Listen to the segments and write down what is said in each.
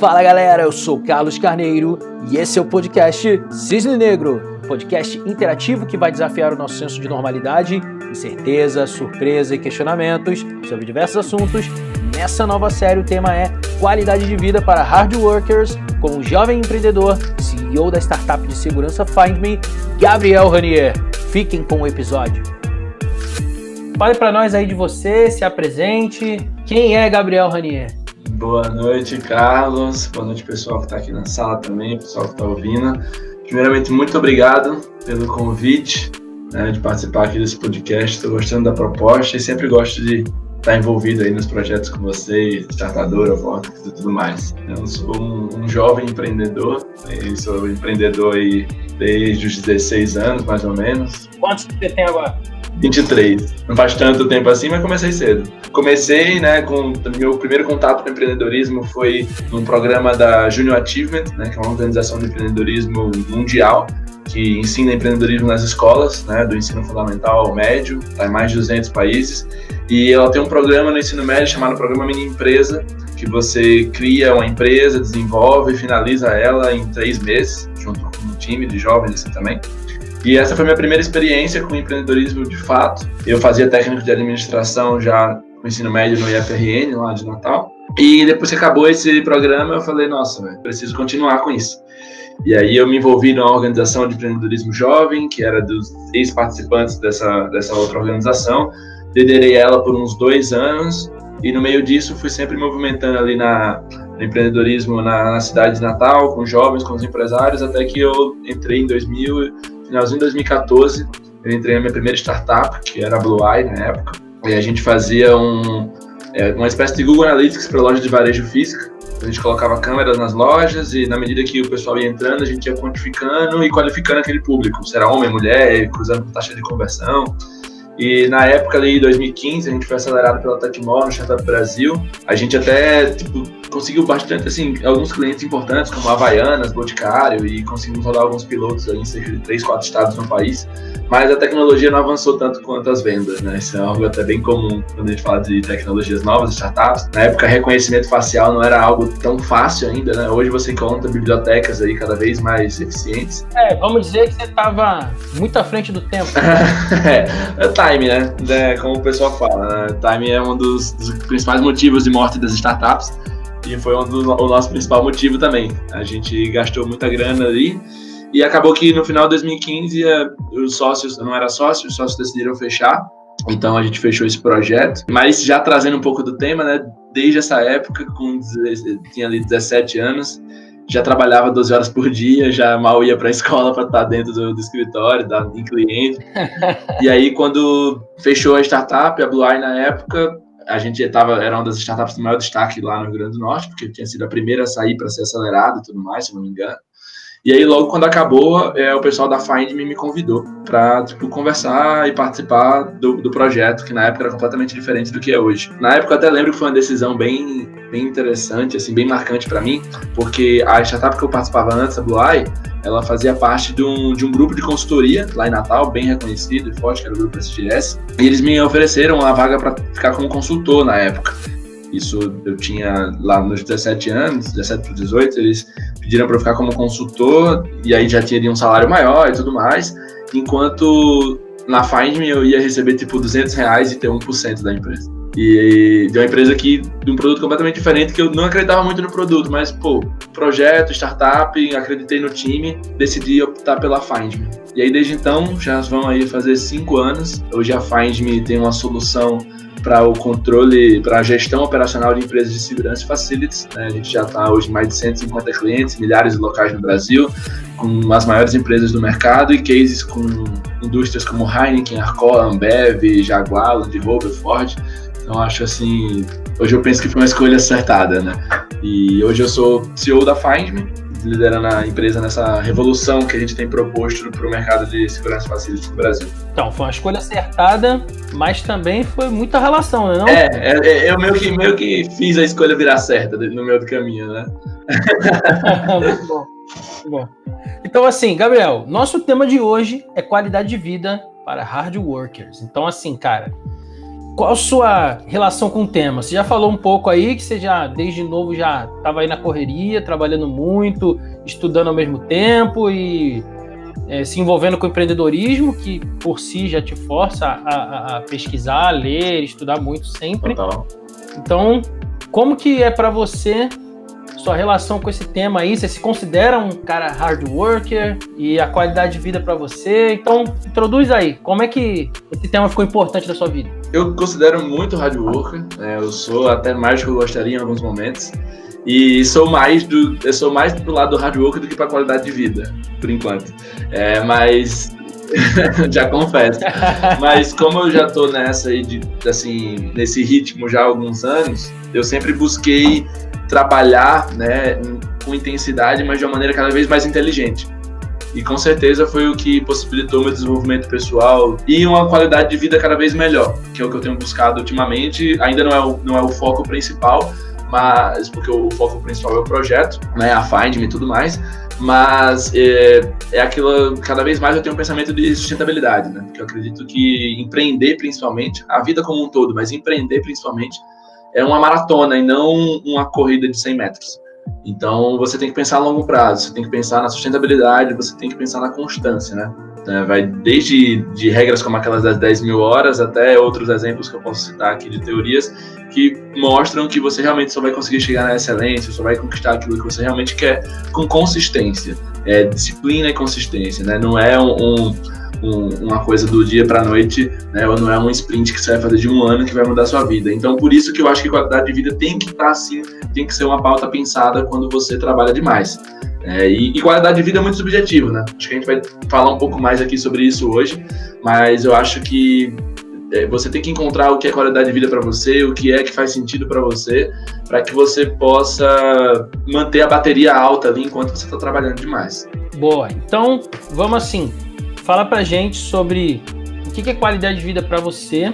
Fala galera, eu sou Carlos Carneiro e esse é o podcast Cisne Negro, podcast interativo que vai desafiar o nosso senso de normalidade, incerteza, surpresa e questionamentos sobre diversos assuntos. Nessa nova série o tema é qualidade de vida para hard workers com o jovem empreendedor, CEO da startup de segurança FindMe, Gabriel Ranier. Fiquem com o episódio. Fale para nós aí de você, se apresente. Quem é Gabriel Ranier? Boa noite, Carlos. Boa noite, pessoal que está aqui na sala também, pessoal que está ouvindo. Primeiramente, muito obrigado pelo convite né, de participar aqui desse podcast. Estou gostando da proposta e sempre gosto de estar envolvido aí nos projetos com vocês, startadora, Vortex e tudo mais. Eu sou um, um jovem empreendedor, né, sou empreendedor aí desde os 16 anos, mais ou menos. Quantos você tem agora? 23. Não faz tanto tempo assim, mas comecei cedo. Comecei, né, com meu primeiro contato com empreendedorismo foi num programa da Junior Achievement, né, que é uma organização de empreendedorismo mundial que ensina empreendedorismo nas escolas, né, do ensino fundamental ao médio, tá em mais de 200 países. E ela tem um programa no ensino médio chamado Programa Mini Empresa, que você cria uma empresa, desenvolve finaliza ela em três meses, junto com um time de jovens assim também. E essa foi minha primeira experiência com empreendedorismo de fato. Eu fazia técnico de administração já no ensino médio no IFRN, lá de Natal. E depois que acabou esse programa, eu falei, nossa, véio, preciso continuar com isso. E aí eu me envolvi numa organização de empreendedorismo jovem, que era dos ex-participantes dessa, dessa outra organização. Liderei ela por uns dois anos e no meio disso fui sempre movimentando ali na, no empreendedorismo na, na cidade de Natal, com jovens, com os empresários, até que eu entrei em 2000, finalzinho de 2014, eu entrei na minha primeira startup, que era a Blue Eye na época, e a gente fazia um, é, uma espécie de Google Analytics para loja de varejo física. A gente colocava câmeras nas lojas e, na medida que o pessoal ia entrando, a gente ia quantificando e qualificando aquele público, se era homem, mulher, cruzando taxa de conversão. E na época ali, 2015, a gente foi acelerado pela Tecmol no Startup Brasil. A gente até, tipo, conseguiu bastante, assim, alguns clientes importantes, como Havaianas, Boticário, e conseguimos rodar alguns pilotos aí em cerca de 3, 4 estados no país. Mas a tecnologia não avançou tanto quanto as vendas, né? Isso é algo até bem comum quando a gente fala de tecnologias novas, startups. Na época, reconhecimento facial não era algo tão fácil ainda, né? Hoje você encontra bibliotecas aí cada vez mais eficientes. É, vamos dizer que você estava muito à frente do tempo. é, é time, né? É, como o pessoal fala, né? Time é um dos, dos principais motivos de morte das startups e foi um do, o nosso principal motivo também. A gente gastou muita grana ali e acabou que no final de 2015 eh, os sócios, não era sócio, os sócios decidiram fechar. Então a gente fechou esse projeto, mas já trazendo um pouco do tema, né? Desde essa época, com tinha ali 17 anos, já trabalhava 12 horas por dia, já mal ia para a escola para estar dentro do, do escritório, da, em cliente. e aí, quando fechou a startup, a Blue Eye na época, a gente estava era uma das startups de maior destaque lá no Rio Grande do Norte, porque tinha sido a primeira a sair para ser acelerada e tudo mais, se não me engano. E aí, logo quando acabou, é, o pessoal da Find me, me convidou para tipo, conversar e participar do, do projeto, que na época era completamente diferente do que é hoje. Na época, eu até lembro que foi uma decisão bem, bem interessante, assim, bem marcante para mim, porque a startup que eu participava antes, a Blue Eye, ela fazia parte de um, de um grupo de consultoria lá em Natal, bem reconhecido e forte, que era o grupo SGS, e eles me ofereceram uma vaga para ficar como consultor na época. Isso eu tinha lá nos 17 anos, 17 para 18, eles pediram para eu ficar como consultor, e aí já teria um salário maior e tudo mais, enquanto na FindMe eu ia receber tipo 200 reais e ter 1% da empresa. E de uma empresa que, de um produto completamente diferente, que eu não acreditava muito no produto, mas, pô, projeto, startup, acreditei no time, decidi optar pela FindMe. E aí, desde então, já vão aí fazer cinco anos. Hoje a FindMe tem uma solução para o controle, para a gestão operacional de empresas de segurança e facilities. Né? A gente já está hoje em mais de 150 clientes, milhares de locais no Brasil, com as maiores empresas do mercado e cases com indústrias como Heineken, Arcola, Ambev, Jaguar, Land Rover, Ford. Então acho assim, hoje eu penso que foi uma escolha acertada, né? E hoje eu sou CEO da FindMe, liderando a empresa nessa revolução que a gente tem proposto para o mercado de segurança facility no Brasil. Então, foi uma escolha acertada, mas também foi muita relação, né? Não? É, é, é, eu meio que, meio que fiz a escolha virar certa no meio do caminho, né? muito bom, muito bom. Então, assim, Gabriel, nosso tema de hoje é qualidade de vida para hard workers. Então, assim, cara, qual a sua relação com o tema? Você já falou um pouco aí que você já, desde novo, já estava aí na correria, trabalhando muito, estudando ao mesmo tempo e é, se envolvendo com empreendedorismo, que por si já te força a, a, a pesquisar, ler, estudar muito sempre. Total. Então, como que é para você sua relação com esse tema aí? Você se considera um cara hard worker e a qualidade de vida para você? Então, introduz aí. Como é que esse tema ficou importante na sua vida? Eu considero muito hard worker. Né? Eu sou até mais do que eu gostaria em alguns momentos. E sou mais do, eu sou mais do lado do hard work do que para qualidade de vida, por enquanto. É, mas já confesso. Mas como eu já tô nessa aí de assim, nesse ritmo já há alguns anos, eu sempre busquei trabalhar, né, com intensidade, mas de uma maneira cada vez mais inteligente. E com certeza foi o que possibilitou meu desenvolvimento pessoal e uma qualidade de vida cada vez melhor, que é o que eu tenho buscado ultimamente. Ainda não é o, não é o foco principal, mas porque o foco principal é o projeto, né, a Find e tudo mais, mas é, é aquilo, cada vez mais eu tenho um pensamento de sustentabilidade, né, porque eu acredito que empreender principalmente, a vida como um todo, mas empreender principalmente, é uma maratona e não uma corrida de 100 metros. Então você tem que pensar a longo prazo, você tem que pensar na sustentabilidade, você tem que pensar na constância, né? Então, vai desde de regras como aquelas das 10 mil horas até outros exemplos que eu posso citar aqui de teorias que mostram que você realmente só vai conseguir chegar na excelência, só vai conquistar aquilo que você realmente quer com consistência, é, disciplina e consistência, né? Não é um, um um, uma coisa do dia para a noite, né? Ou não é um sprint que você vai fazer de um ano que vai mudar a sua vida. Então, por isso que eu acho que qualidade de vida tem que estar assim, tem que ser uma pauta pensada quando você trabalha demais. É, e, e, qualidade de vida é muito subjetivo, né? Acho que a gente vai falar um pouco mais aqui sobre isso hoje, mas eu acho que é, você tem que encontrar o que é qualidade de vida para você, o que é que faz sentido para você, para que você possa manter a bateria alta ali enquanto você está trabalhando demais. Boa. Então, vamos assim. Fala pra gente sobre o que é qualidade de vida para você,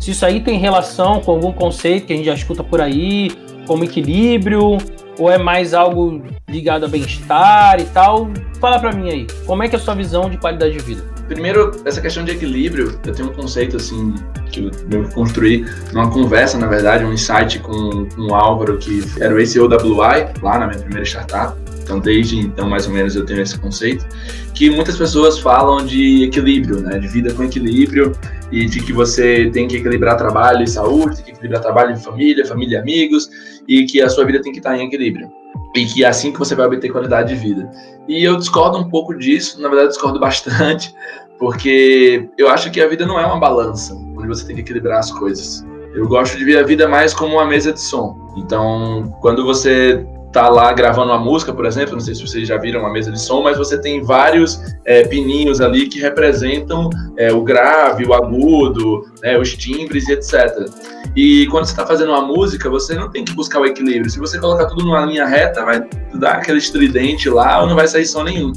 se isso aí tem relação com algum conceito que a gente já escuta por aí, como equilíbrio, ou é mais algo ligado a bem-estar e tal. Fala para mim aí, como é que é a sua visão de qualidade de vida? Primeiro, essa questão de equilíbrio, eu tenho um conceito assim que eu construí numa conversa, na verdade, um insight com, com o Álvaro, que era o ACOWI, lá na minha primeira startup. Então, desde então, mais ou menos, eu tenho esse conceito, que muitas pessoas falam de equilíbrio, né, de vida com equilíbrio, e de que você tem que equilibrar trabalho e saúde, tem que equilibrar trabalho e família, família e amigos, e que a sua vida tem que estar em equilíbrio. E que é assim que você vai obter qualidade de vida. E eu discordo um pouco disso, na verdade, discordo bastante, porque eu acho que a vida não é uma balança, onde você tem que equilibrar as coisas. Eu gosto de ver a vida mais como uma mesa de som. Então, quando você tá lá gravando uma música, por exemplo, não sei se vocês já viram uma mesa de som, mas você tem vários é, pininhos ali que representam é, o grave, o agudo, né, os timbres e etc. E quando você está fazendo uma música, você não tem que buscar o equilíbrio. Se você colocar tudo numa linha reta, vai dar aquele estridente lá ou não vai sair som nenhum.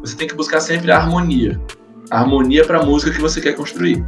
Você tem que buscar sempre a harmonia. A harmonia para a música que você quer construir.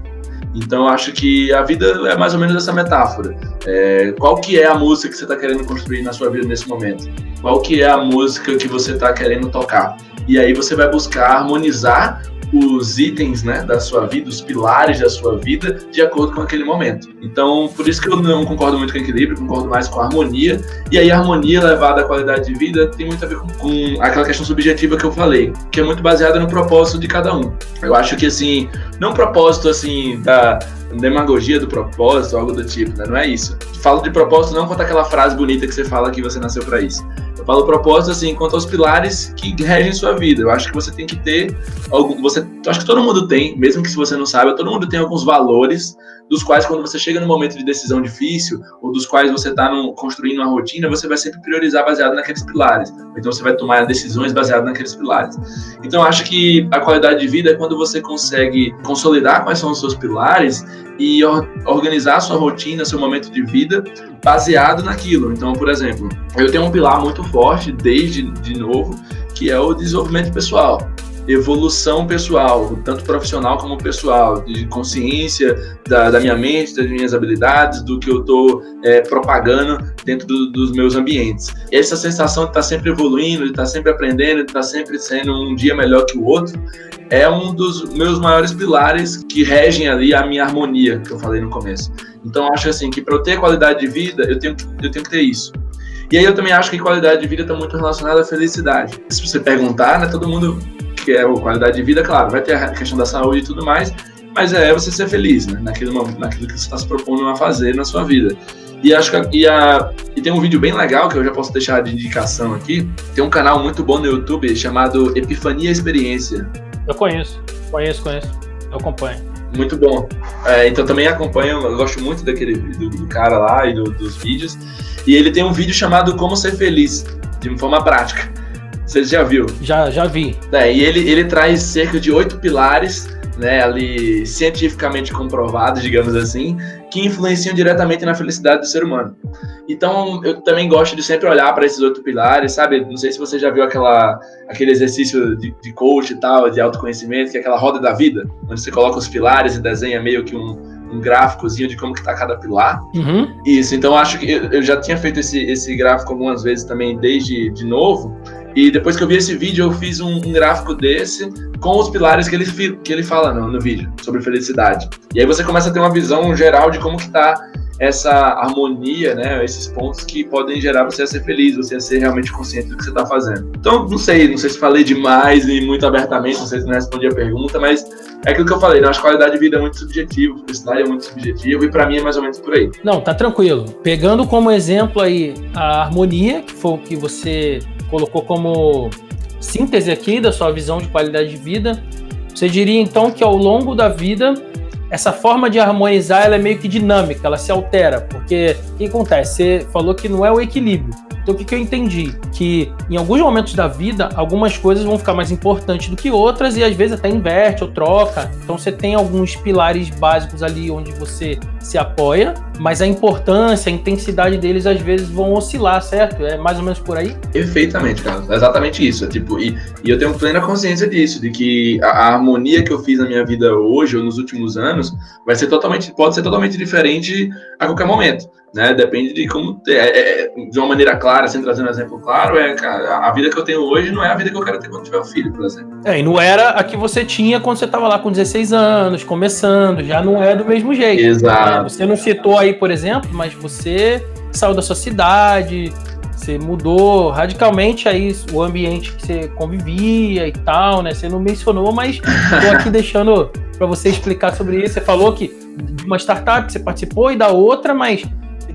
Então acho que a vida é mais ou menos essa metáfora. É, qual que é a música que você está querendo construir na sua vida nesse momento? Qual que é a música que você está querendo tocar? E aí você vai buscar harmonizar os itens né, da sua vida, os pilares da sua vida, de acordo com aquele momento. Então, por isso que eu não concordo muito com equilíbrio, concordo mais com harmonia. E aí, a harmonia levada à qualidade de vida tem muito a ver com, com aquela questão subjetiva que eu falei, que é muito baseada no propósito de cada um. Eu acho que, assim, não propósito, assim, da demagogia do propósito, algo do tipo, né? Não é isso. Falo de propósito não quanto aquela frase bonita que você fala que você nasceu para isso. Eu falo propósito assim, quanto aos pilares que regem sua vida. Eu acho que você tem que ter algum, você, acho que todo mundo tem, mesmo que se você não saiba, todo mundo tem alguns valores dos quais quando você chega no momento de decisão difícil, ou dos quais você está construindo uma rotina, você vai sempre priorizar baseado naqueles pilares. Então você vai tomar decisões baseado naqueles pilares. Então acho que a qualidade de vida é quando você consegue consolidar quais são os seus pilares e organizar a sua rotina, seu momento de vida baseado naquilo. Então, por exemplo, eu tenho um pilar muito forte desde de novo, que é o desenvolvimento pessoal evolução pessoal, tanto profissional como pessoal, de consciência da, da minha mente, das minhas habilidades, do que eu estou é, propagando dentro do, dos meus ambientes. Essa sensação de estar tá sempre evoluindo, de estar tá sempre aprendendo, de estar tá sempre sendo um dia melhor que o outro, é um dos meus maiores pilares que regem ali a minha harmonia, que eu falei no começo. Então acho assim que para eu ter qualidade de vida, eu tenho, eu tenho que ter isso. E aí eu também acho que qualidade de vida está muito relacionada à felicidade. Se você perguntar, né, todo mundo quer qualidade de vida, claro, vai ter a questão da saúde e tudo mais, mas é você ser feliz, né, naquilo, naquilo que você está se propondo a fazer na sua vida. E acho que e, a, e tem um vídeo bem legal que eu já posso deixar de indicação aqui. Tem um canal muito bom no YouTube chamado Epifania Experiência. Eu conheço, conheço, conheço. Eu acompanho. Muito bom. É, então também acompanho, eu gosto muito daquele do, do cara lá e do, dos vídeos. E ele tem um vídeo chamado Como Ser Feliz, de forma prática. Você já viu? Já, já vi. É, e ele, ele traz cerca de oito pilares né, ali cientificamente comprovados, digamos assim, que influenciam diretamente na felicidade do ser humano. Então, eu também gosto de sempre olhar para esses oito pilares, sabe? Não sei se você já viu aquela, aquele exercício de, de coach e tal, de autoconhecimento, que é aquela roda da vida, onde você coloca os pilares e desenha meio que um, um gráficozinho de como que tá cada pilar. Uhum. Isso, então acho que eu já tinha feito esse, esse gráfico algumas vezes também desde de novo, e depois que eu vi esse vídeo, eu fiz um, um gráfico desse com os pilares que ele, que ele fala no, no, vídeo, sobre felicidade. E aí você começa a ter uma visão geral de como que tá essa harmonia, né, esses pontos que podem gerar você a ser feliz, você a ser realmente consciente do que você está fazendo. Então, não sei, não sei se falei demais e muito abertamente, não sei se não respondi a pergunta, mas é aquilo que eu falei, né? Acho que qualidade de vida é muito subjetivo, felicidade é muito subjetivo, e para mim é mais ou menos por aí. Não, tá tranquilo. Pegando como exemplo aí a harmonia, que foi o que você colocou como síntese aqui da sua visão de qualidade de vida, você diria então que ao longo da vida essa forma de harmonizar ela é meio que dinâmica, ela se altera, porque o que acontece? Você falou que não é o equilíbrio. Então o que, que eu entendi? Que em alguns momentos da vida, algumas coisas vão ficar mais importantes do que outras e às vezes até inverte ou troca. Então você tem alguns pilares básicos ali onde você se apoia, mas a importância, a intensidade deles às vezes vão oscilar, certo? É mais ou menos por aí? Perfeitamente, Carlos. É exatamente isso. Tipo, e, e eu tenho plena consciência disso, de que a, a harmonia que eu fiz na minha vida hoje ou nos últimos anos vai ser totalmente, pode ser totalmente diferente a qualquer momento né? Depende de como ter, é, é, de uma maneira clara, sem trazer um exemplo claro, é a vida que eu tenho hoje não é a vida que eu quero ter quando tiver um filho, por exemplo. É, e não era a que você tinha quando você estava lá com 16 anos, começando, já não é do mesmo jeito. Exato. Né? Você não citou aí, por exemplo, mas você saiu da sua cidade, você mudou radicalmente aí o ambiente que você convivia e tal, né? Você não mencionou, mas estou aqui deixando para você explicar sobre isso. Você falou que de uma startup você participou e da outra, mas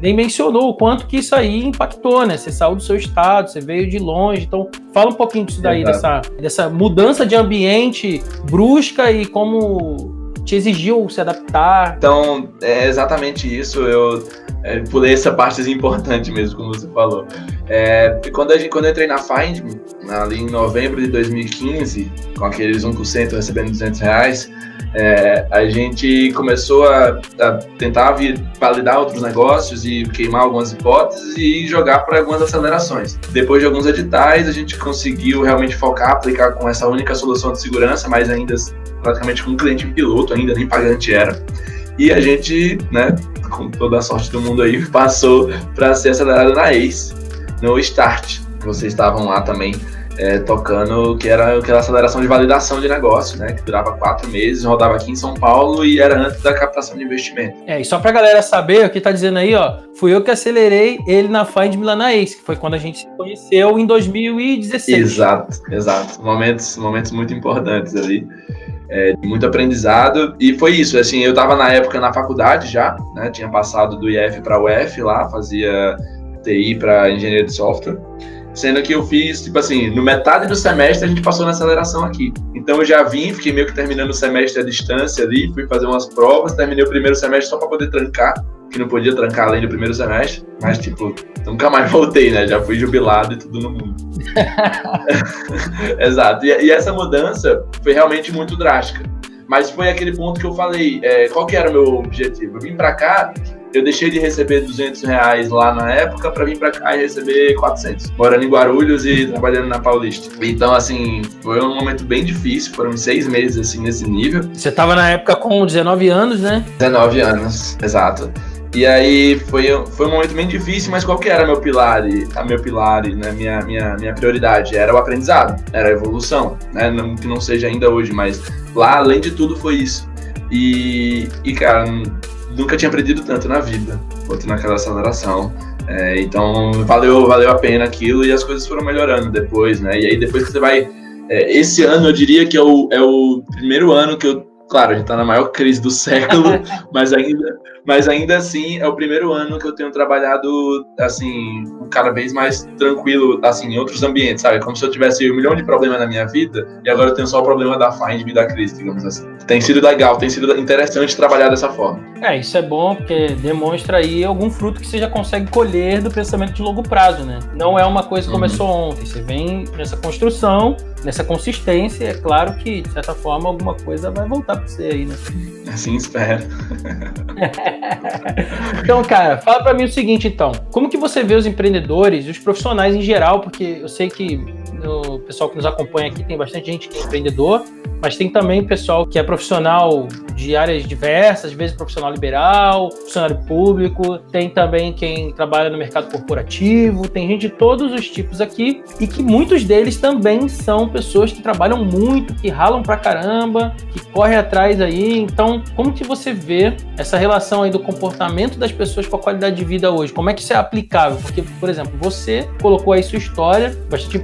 nem mencionou o quanto que isso aí impactou, né? Você saiu do seu estado, você veio de longe. Então, fala um pouquinho disso daí, dessa, dessa mudança de ambiente brusca e como te exigiu se adaptar. Então, é exatamente isso. Eu é, pulei essa parte importante mesmo, como você falou. É, quando, gente, quando eu entrei na Find, ali em novembro de 2015, com aqueles 1% recebendo 200 reais, é, a gente começou a, a, tentar validar outros negócios e queimar algumas hipóteses e jogar para algumas acelerações. Depois de alguns editais, a gente conseguiu realmente focar, aplicar com essa única solução de segurança, mas ainda praticamente com um cliente piloto, ainda nem pagante era. E a gente, né, com toda a sorte do mundo aí, passou para ser acelerado na ACE, no Start. Vocês estavam lá também é, tocando, que era aquela aceleração de validação de negócio, né? Que durava quatro meses, rodava aqui em São Paulo e era antes da captação de investimento. É, e só pra galera saber, o que tá dizendo aí, ó, fui eu que acelerei ele na Find Milana Ace, que foi quando a gente se conheceu em 2016. Exato, exato. Momentos, momentos muito importantes ali. É, muito aprendizado e foi isso assim eu estava na época na faculdade já né tinha passado do IF para UF lá fazia TI para engenharia de software Sendo que eu fiz, tipo assim, no metade do semestre a gente passou na aceleração aqui. Então eu já vim, fiquei meio que terminando o semestre à distância ali, fui fazer umas provas, terminei o primeiro semestre só para poder trancar, que não podia trancar além do primeiro semestre, mas tipo, nunca mais voltei, né? Já fui jubilado e tudo no mundo. Exato. E, e, essa mudança foi realmente muito drástica. Mas foi aquele ponto que eu falei, é, qual que era o meu objetivo? Eu vim para cá eu deixei de receber 200 reais lá na época para vir para cá e receber 400, morando em Guarulhos e trabalhando na Paulista. Então, assim, foi um momento bem difícil, foram seis meses, assim, nesse nível. Você tava na época com 19 anos, né? 19 anos, exato. E aí foi, foi um momento bem difícil, mas qual que era meu pilar, a meu pilar, né, minha, minha, minha prioridade? Era o aprendizado, era a evolução, né, não, que não seja ainda hoje, mas lá, além de tudo, foi isso. E, e cara, nunca tinha aprendido tanto na vida, botando naquela aceleração. É, então valeu, valeu a pena aquilo e as coisas foram melhorando depois, né? E aí depois que você vai. É, esse ano eu diria que é o, é o primeiro ano que eu Claro, a gente está na maior crise do século, mas ainda, mas ainda assim é o primeiro ano que eu tenho trabalhado assim cada vez mais tranquilo, assim, em outros ambientes, sabe? Como se eu tivesse um milhão de problemas na minha vida e agora eu tenho só o problema da Find e da crise, digamos assim. Tem sido legal, tem sido interessante trabalhar dessa forma. É, isso é bom porque demonstra aí algum fruto que você já consegue colher do pensamento de longo prazo, né? Não é uma coisa que uhum. começou ontem, você vem nessa construção, nessa consistência, é claro que de certa forma alguma coisa vai voltar para você aí, né? Assim espero. então, cara, fala para mim o seguinte, então. Como que você vê os empreendedores e os profissionais em geral? Porque eu sei que o pessoal que nos acompanha aqui tem bastante gente que é empreendedor, mas tem também pessoal que é profissional de áreas diversas, às vezes profissional liberal, funcionário público, tem também quem trabalha no mercado corporativo, tem gente de todos os tipos aqui e que muitos deles também são pessoas que trabalham muito, que ralam pra caramba, que correm atrás aí. Então, como que você vê essa relação aí do comportamento das pessoas com a qualidade de vida hoje? Como é que isso é aplicável? Porque, por exemplo, você colocou aí sua história, bastante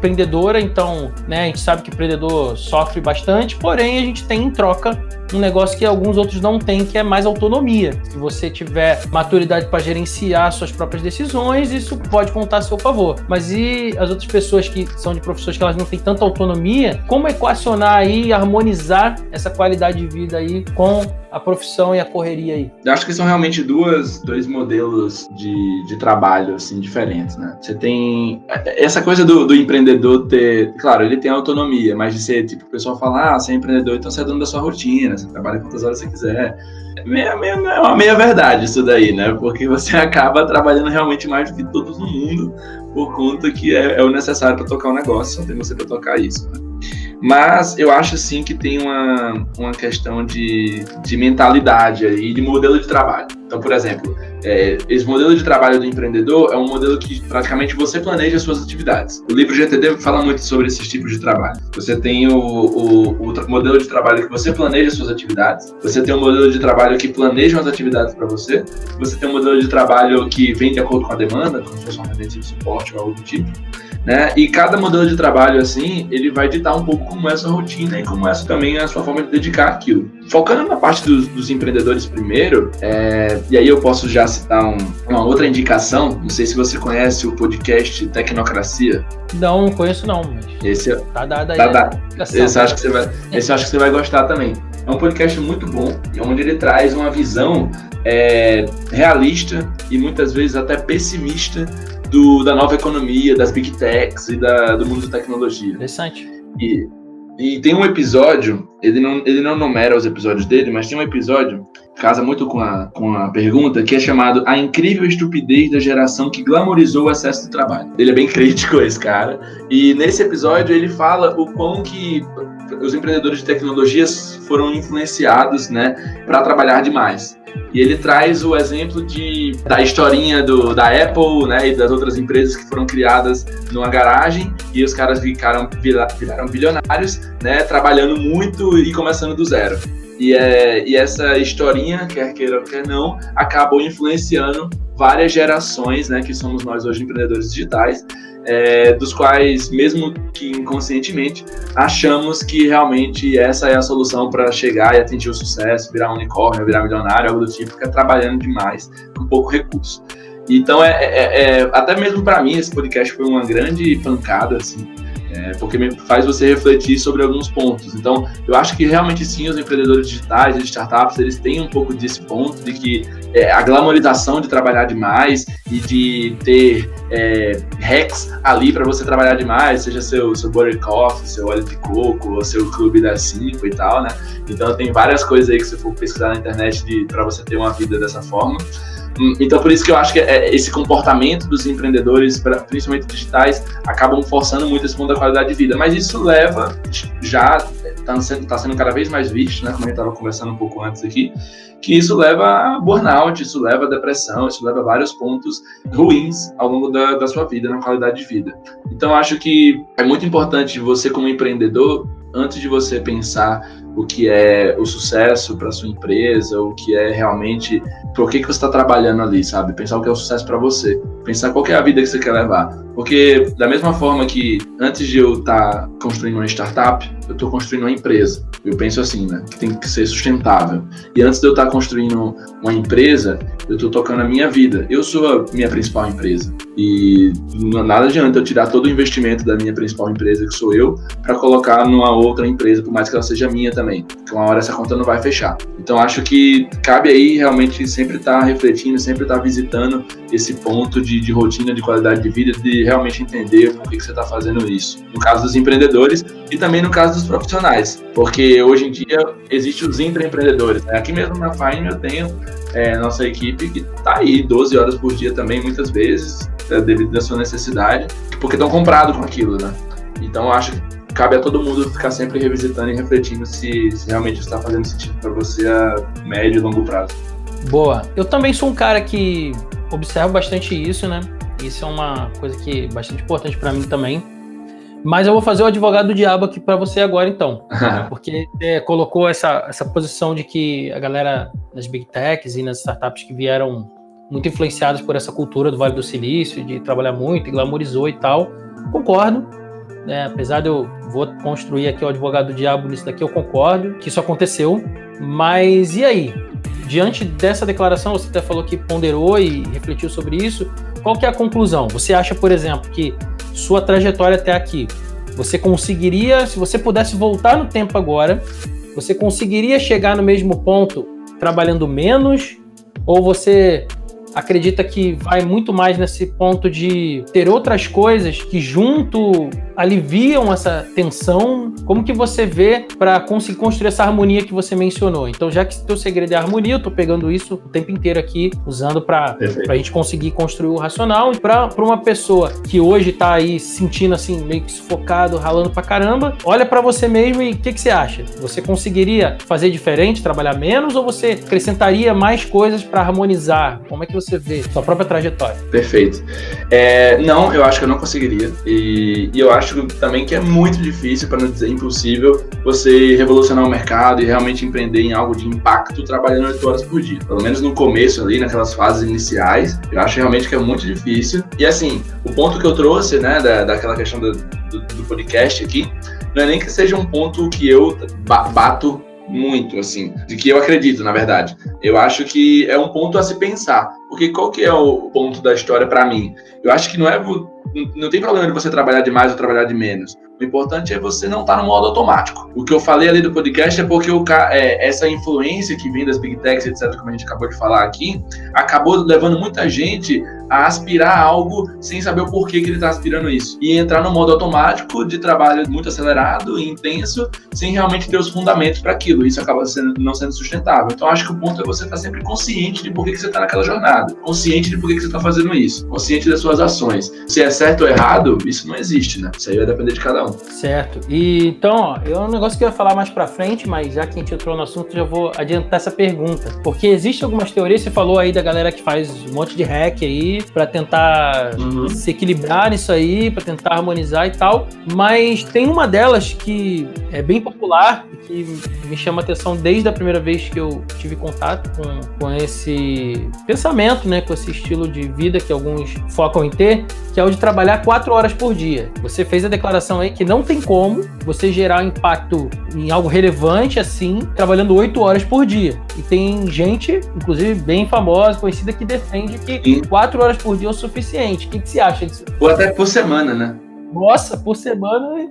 então, né, a gente sabe que empreendedor sofre bastante, porém a gente tem em troca um negócio que alguns outros não têm, que é mais autonomia. Se você tiver maturidade para gerenciar suas próprias decisões, isso pode contar a seu favor. Mas e as outras pessoas que são de profissões que elas não têm tanta autonomia, como equacionar e harmonizar essa qualidade de vida aí com a profissão e a correria aí? Eu acho que são realmente duas, dois modelos de, de trabalho assim diferentes, né? Você tem essa coisa do, do empreendedor ter, claro, ele tem autonomia, mas de ser tipo o pessoal falar, ah, você é empreendedor, então você é dono da sua rotina, você trabalha quantas horas você quiser. É, meia, meia, é uma meia verdade isso daí, né? Porque você acaba trabalhando realmente mais do que todos no mundo por conta que é, é o necessário para tocar o um negócio, só tem você para tocar isso. Né? Mas eu acho sim que tem uma, uma questão de, de mentalidade aí, de modelo de trabalho. Então, por exemplo, é, esse modelo de trabalho do empreendedor é um modelo que praticamente você planeja suas atividades. O livro GTD fala muito sobre esses tipos de trabalho. Você tem o, o, o modelo de trabalho que você planeja suas atividades, você tem um modelo de trabalho que planeja as atividades para você, você tem um modelo de trabalho que vem de acordo com a demanda, como se fosse uma de suporte ou algo do tipo. Né? E cada modelo de trabalho, assim, ele vai ditar um pouco como é a sua rotina e como é também a sua forma de dedicar aquilo. Focando na parte dos, dos empreendedores primeiro, é, e aí eu posso já citar um, uma outra indicação, não sei se você conhece o podcast Tecnocracia. Não, não conheço não, mas esse, é- tá dado aí tá, dado. esse, acho que você vai, esse acho que você vai gostar também. É um podcast muito bom, onde ele traz uma visão é, realista e muitas vezes até pessimista do, da nova economia, das big techs e da, do mundo da tecnologia. Interessante. E, e tem um episódio, ele não, ele não numera os episódios dele, mas tem um episódio, casa muito com a, com a pergunta, que é chamado A Incrível Estupidez da Geração que Glamorizou o Excesso de Trabalho. Ele é bem crítico, esse cara. E nesse episódio ele fala o quão que os empreendedores de tecnologias foram influenciados né, para trabalhar demais. E ele traz o exemplo de, da historinha do, da Apple né, e das outras empresas que foram criadas numa garagem e os caras ficaram, viraram bilionários, né, trabalhando muito e começando do zero. E, é, e essa historinha, quer queira ou quer não, acabou influenciando várias gerações, né, que somos nós hoje empreendedores digitais, é, dos quais, mesmo que inconscientemente, achamos que realmente essa é a solução para chegar e atingir o sucesso, virar unicórnio, virar milionário, algo do tipo, fica trabalhando demais, com pouco recurso. Então, é, é, é até mesmo para mim, esse podcast foi uma grande pancada, assim, é, porque faz você refletir sobre alguns pontos. Então, eu acho que realmente sim, os empreendedores digitais e startups, eles têm um pouco desse ponto de que é, a glamorização de trabalhar demais e de ter é, hacks ali para você trabalhar demais, seja seu, seu Butter Coffee, seu óleo de coco, ou seu clube das 5 e tal, né? Então, tem várias coisas aí que você for pesquisar na internet para você ter uma vida dessa forma. Hum, então, por isso que eu acho que é, esse comportamento dos empreendedores, principalmente digitais, acabam forçando muito esse ponto da qualidade de vida. Mas isso leva, já está sendo, tá sendo cada vez mais visto, né, como a gente estava conversando um pouco antes aqui, que isso leva a burnout, isso leva a depressão, isso leva a vários pontos ruins ao longo da, da sua vida, na qualidade de vida. Então, acho que é muito importante você, como empreendedor, antes de você pensar o que é o sucesso para sua empresa, o que é realmente por que, que você está trabalhando ali, sabe? Pensar o que é o sucesso para você, pensar qual é a vida que você quer levar. Porque da mesma forma que antes de eu estar tá construindo uma startup, eu estou construindo uma empresa. Eu penso assim, né? Que tem que ser sustentável. E antes de eu estar tá construindo uma empresa, eu estou tocando a minha vida. Eu sou a minha principal empresa. E nada adianta eu tirar todo o investimento da minha principal empresa, que sou eu, para colocar numa outra empresa, por mais que ela seja minha também. Porque uma hora essa conta não vai fechar. Então acho que cabe aí realmente sempre estar tá refletindo, sempre estar tá visitando esse ponto de, de, rotina, de qualidade de vida, de realmente entender por que, que você está fazendo isso. No caso dos empreendedores e também no caso dos profissionais. Porque hoje em dia existem os intraempreendedores. Né? Aqui mesmo na Fine eu tenho é, nossa equipe que está aí 12 horas por dia também, muitas vezes, é, devido à sua necessidade, porque estão comprados com aquilo, né? Então acho que cabe a todo mundo ficar sempre revisitando e refletindo se, se realmente está fazendo sentido para você a médio e longo prazo. Boa. Eu também sou um cara que observo bastante isso, né? Isso é uma coisa que é bastante importante para mim também. Mas eu vou fazer o advogado do diabo aqui para você agora, então. Porque você colocou essa, essa posição de que a galera das big techs e nas startups que vieram muito influenciadas por essa cultura do Vale do Silício, de trabalhar muito e glamorizou e tal. Concordo. Né? Apesar de eu vou construir aqui o advogado do diabo nisso daqui, eu concordo que isso aconteceu. Mas e aí? Diante dessa declaração, você até falou que ponderou e refletiu sobre isso. Qual que é a conclusão? Você acha, por exemplo, que sua trajetória até aqui, você conseguiria, se você pudesse voltar no tempo agora, você conseguiria chegar no mesmo ponto trabalhando menos? Ou você acredita que vai muito mais nesse ponto de ter outras coisas que junto aliviam essa tensão? Como que você vê para conseguir construir essa harmonia que você mencionou? Então, já que teu segredo é harmonia, eu tô pegando isso o tempo inteiro aqui, usando para a gente conseguir construir o racional. E para uma pessoa que hoje tá aí sentindo assim, meio que sufocado, ralando pra caramba, olha para você mesmo e o que, que você acha? Você conseguiria fazer diferente, trabalhar menos, ou você acrescentaria mais coisas para harmonizar? Como é que você vê sua própria trajetória? Perfeito. É, não, eu acho que eu não conseguiria. E, e eu acho também que é muito difícil, para não dizer impossível, você revolucionar o mercado e realmente empreender em algo de impacto trabalhando 8 horas por dia. Pelo menos no começo ali, naquelas fases iniciais, eu acho realmente que é muito difícil. E assim, o ponto que eu trouxe, né, da, daquela questão do, do, do podcast aqui, não é nem que seja um ponto que eu bato muito, assim, de que eu acredito, na verdade. Eu acho que é um ponto a se pensar. Porque qual que é o ponto da história para mim? Eu acho que não é não tem problema de você trabalhar de mais ou trabalhar de menos. O importante é você não estar tá no modo automático. O que eu falei ali do podcast é porque o, é, essa influência que vem das big techs, etc., como a gente acabou de falar aqui, acabou levando muita gente a aspirar algo sem saber o porquê que ele está aspirando isso. E entrar no modo automático de trabalho muito acelerado e intenso, sem realmente ter os fundamentos para aquilo. Isso acaba sendo, não sendo sustentável. Então, acho que o ponto é você estar tá sempre consciente de por que, que você está naquela jornada, consciente de por que, que você está fazendo isso, consciente das suas ações. Se é certo ou errado, isso não existe, né? Isso aí vai depender de cada um. Certo. E então, ó, é um negócio que eu ia falar mais para frente, mas já que a gente entrou no assunto, já vou adiantar essa pergunta. Porque existe algumas teorias, você falou aí da galera que faz um monte de hack aí para tentar uhum. se equilibrar nisso aí, para tentar harmonizar e tal. Mas tem uma delas que é bem popular e que me chama atenção desde a primeira vez que eu tive contato com, com esse pensamento, né, com esse estilo de vida que alguns focam em ter, que é o de trabalhar quatro horas por dia. Você fez a declaração aí que não tem como você gerar impacto em algo relevante assim, trabalhando oito horas por dia. E tem gente, inclusive bem famosa, conhecida, que defende que quatro horas por dia é o suficiente. O que, que você acha disso? Ou até por semana, né? Nossa, por semana.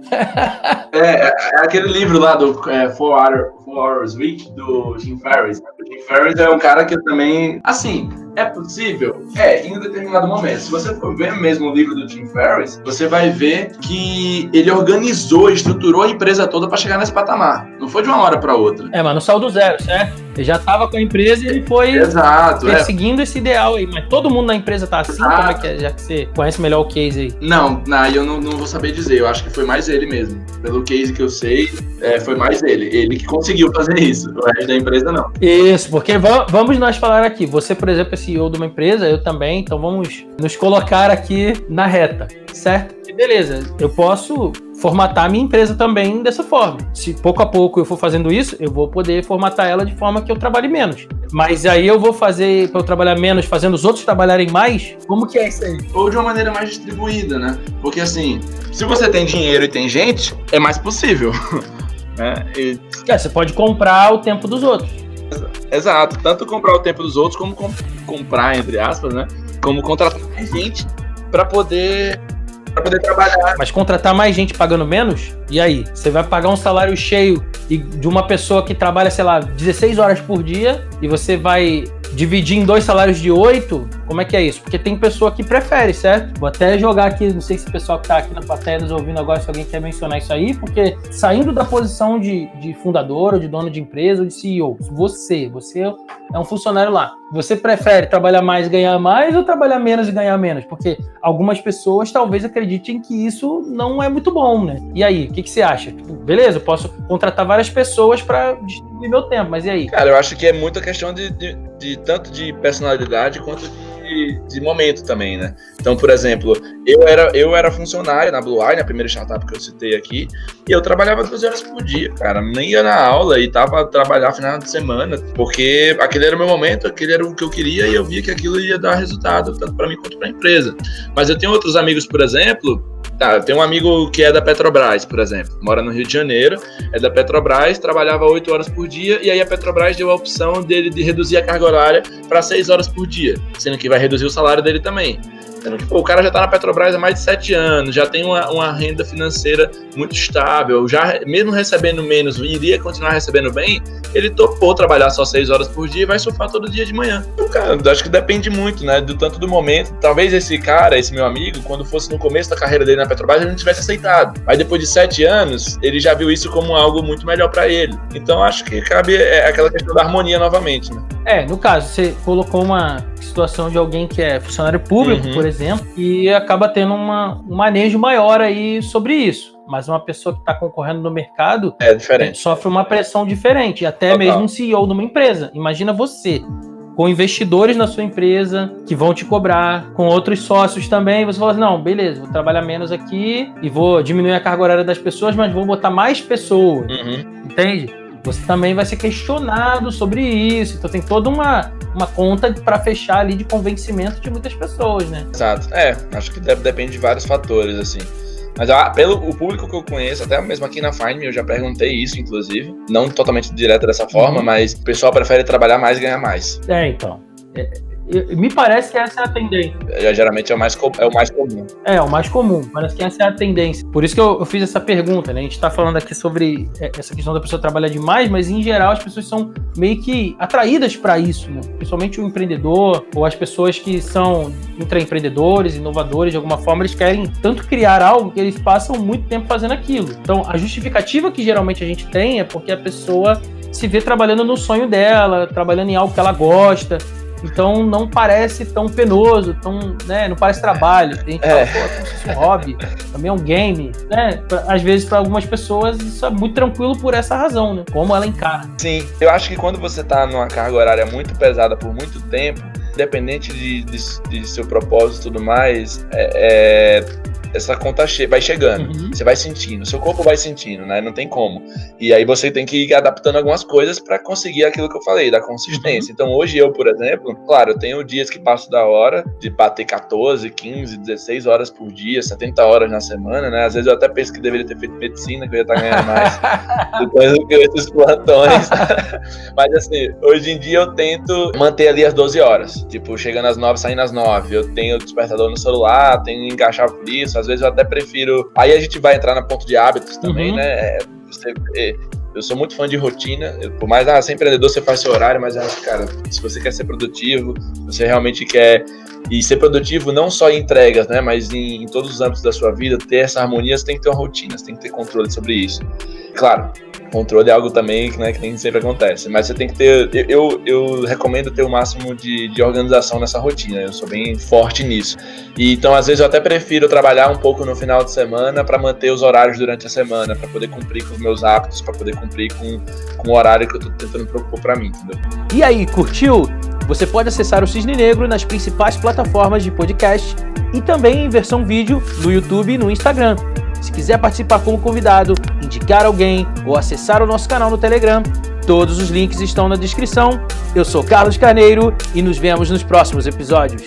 é, é, é, aquele livro lá do é, Four, Hour, Four Hours Week do Jim Ferriss. O Jim Ferriss é um cara que também. Assim, é possível? É, em um determinado momento. Se você for ver mesmo o livro do Tim Ferriss, você vai ver que ele organizou, estruturou a empresa toda para chegar nesse patamar. Não foi de uma hora para outra. É, mas não saiu do zero, certo? Ele já estava com a empresa e ele foi Exato, é. perseguindo é. esse ideal aí. Mas todo mundo na empresa tá assim? Como é que é? Já que você conhece melhor o case aí. Não, não eu não, não vou saber dizer. Eu acho que foi mais ele mesmo. Pelo case que eu sei, é, foi mais ele. Ele que conseguiu fazer isso. O resto da empresa não. Isso, porque vamos nós falar aqui. Você, por exemplo, é CEO de uma empresa, eu também, então vamos nos colocar aqui na reta, certo? beleza, eu posso formatar a minha empresa também dessa forma. Se pouco a pouco eu for fazendo isso, eu vou poder formatar ela de forma que eu trabalhe menos. Mas aí eu vou fazer para eu trabalhar menos, fazendo os outros trabalharem mais? Como que é isso aí? Ou de uma maneira mais distribuída, né? Porque assim, se você tem dinheiro e tem gente, é mais possível. né? E... É, você pode comprar o tempo dos outros. Exato, tanto comprar o tempo dos outros como comp comprar, entre aspas, né? Como contratar mais gente para poder para poder trabalhar. Mas contratar mais gente pagando menos? E aí? Você vai pagar um salário cheio de uma pessoa que trabalha, sei lá, 16 horas por dia e você vai dividir em dois salários de oito, como é que é isso? Porque tem pessoa que prefere, certo? Vou até jogar aqui, não sei se o pessoal que tá aqui na plateia nos ouvindo agora, se alguém quer mencionar isso aí, porque saindo da posição de, de fundador, ou de dono de empresa, ou de CEO, você, você é um funcionário lá. Você prefere trabalhar mais e ganhar mais ou trabalhar menos e ganhar menos? Porque algumas pessoas talvez acreditem que isso não é muito bom, né? E aí, o que, que você acha? Tipo, beleza, eu posso contratar várias pessoas para distribuir meu tempo, mas e aí? Cara, eu acho que é muita questão de, de, de tanto de personalidade quanto de, de, momento também, né? Então, por exemplo, eu era, eu era funcionário na Blue Eye, na primeira startup que eu citei aqui, e eu trabalhava 12 horas por dia, cara. Nem ia na aula e tava a trabalhar final de semana, porque aquele era o meu momento, aquele era o que eu queria e eu via que aquilo ia dar resultado, tanto para mim quanto para a empresa. Mas eu tenho outros amigos, por exemplo, Tá, eu tenho um amigo que é da Petrobras, por exemplo, mora no Rio de Janeiro, é da Petrobras, trabalhava 8 horas por dia, e aí a Petrobras deu a opção dele de reduzir a carga horária para 6 horas por dia, sendo que vai reduzir o salário dele também. Sendo que pô, o cara já está na Petrobras há mais de sete anos, já tem uma, uma, renda financeira muito estável, já mesmo recebendo menos, iria continuar recebendo bem, ele topou trabalhar só seis horas por dia e vai surfar todo dia de manhã. Então, cara, acho que depende muito, né, do tanto do momento. Talvez esse cara, esse meu amigo, quando fosse no começo da carreira dele na Petrobras, ele não tivesse aceitado. Mas depois de sete anos, ele já viu isso como algo muito melhor para ele. Então acho que cabe é, aquela questão da harmonia novamente, né? É, no caso, você colocou uma situação de alguém que é funcionário público, uhum. por exemplo, e acaba tendo uma, um manejo maior aí sobre isso. Mas uma pessoa que está concorrendo no mercado é diferente. sofre uma pressão diferente, até Total. mesmo um CEO de uma empresa. Imagina você, com investidores na sua empresa que vão te cobrar, com outros sócios também. Você fala assim: não, beleza, vou trabalhar menos aqui e vou diminuir a carga horária das pessoas, mas vou botar mais pessoas. Uhum. Entende? Você também vai ser questionado sobre isso. Então tem toda uma, uma conta para fechar ali de convencimento de muitas pessoas, né? Exato. É, acho que depende de vários fatores, assim. Mas ah, pelo o público que eu conheço, até mesmo aqui na Find eu já perguntei isso, inclusive. Não totalmente direto dessa forma, uhum. mas o pessoal prefere trabalhar mais e ganhar mais. É, então. É, me parece que essa é a tendência. É, geralmente é o, mais, é o mais comum. É, o mais comum. Parece que essa é a tendência. Por isso que eu, eu fiz essa pergunta, né? A gente está falando aqui sobre é, essa questão da pessoa trabalhar demais, mas em geral as pessoas são meio que atraídas para isso, né? Principalmente o empreendedor ou as pessoas que são intraempreendedores, inovadores, de alguma forma, eles querem tanto criar algo que eles passam muito tempo fazendo aquilo. Então, a justificativa que geralmente a gente tem é porque a pessoa se vê trabalhando no sonho dela, trabalhando em algo que ela gosta, então não parece tão penoso, tão, né, não parece trabalho. Tem gente é. fala, pô, se fosse um hobby, também é um game, né? Às vezes para algumas pessoas isso é muito tranquilo por essa razão, né? Como ela encara. Sim, eu acho que quando você tá numa carga horária muito pesada por muito tempo, independente de, de, de seu propósito e tudo mais, é, é essa conta che vai chegando. Uhum. Você vai sentindo, seu corpo vai sentindo, né? Não tem como. E aí você tem que ir adaptando algumas coisas para conseguir aquilo que eu falei, da consistência. Uhum. Então hoje eu, por exemplo, claro, eu tenho dias que passo da hora de bater 14, 15, 16 horas por dia, 70 horas na semana, né? Às vezes eu até penso que deveria ter feito medicina, que eu ia estar ganhando mais depois do que esses plantões. Mas assim, hoje em dia eu tento manter ali as 12 horas. Tipo, chegando às 9, saindo às 9. Eu tenho o despertador no celular, tenho encaixar por isso, às vezes eu até prefiro. Aí a gente vai entrar na ponto de hábitos também, uhum. né? É, você, é, eu sou muito fã de rotina. Eu, por mais, ah, ser empreendedor, você faz seu horário, mas acho, cara, se você quer ser produtivo, você realmente quer. E ser produtivo não só em entregas, né? Mas em, em todos os âmbitos da sua vida, ter essa harmonia, você tem que ter uma rotina, você tem que ter controle sobre isso. Claro, controle é algo também né, que nem sempre acontece, mas você tem que ter. Eu, eu recomendo ter o máximo de, de organização nessa rotina, eu sou bem forte nisso. E, então, às vezes, eu até prefiro trabalhar um pouco no final de semana para manter os horários durante a semana, para poder cumprir com os meus hábitos, para poder cumprir com, com o horário que eu tô tentando propor para mim, entendeu? E aí, curtiu? Você pode acessar o Cisne Negro nas principais plataformas de podcast e também em versão vídeo no YouTube e no Instagram. Se quiser participar como convidado, indicar alguém ou acessar o nosso canal no Telegram, todos os links estão na descrição. Eu sou Carlos Carneiro e nos vemos nos próximos episódios.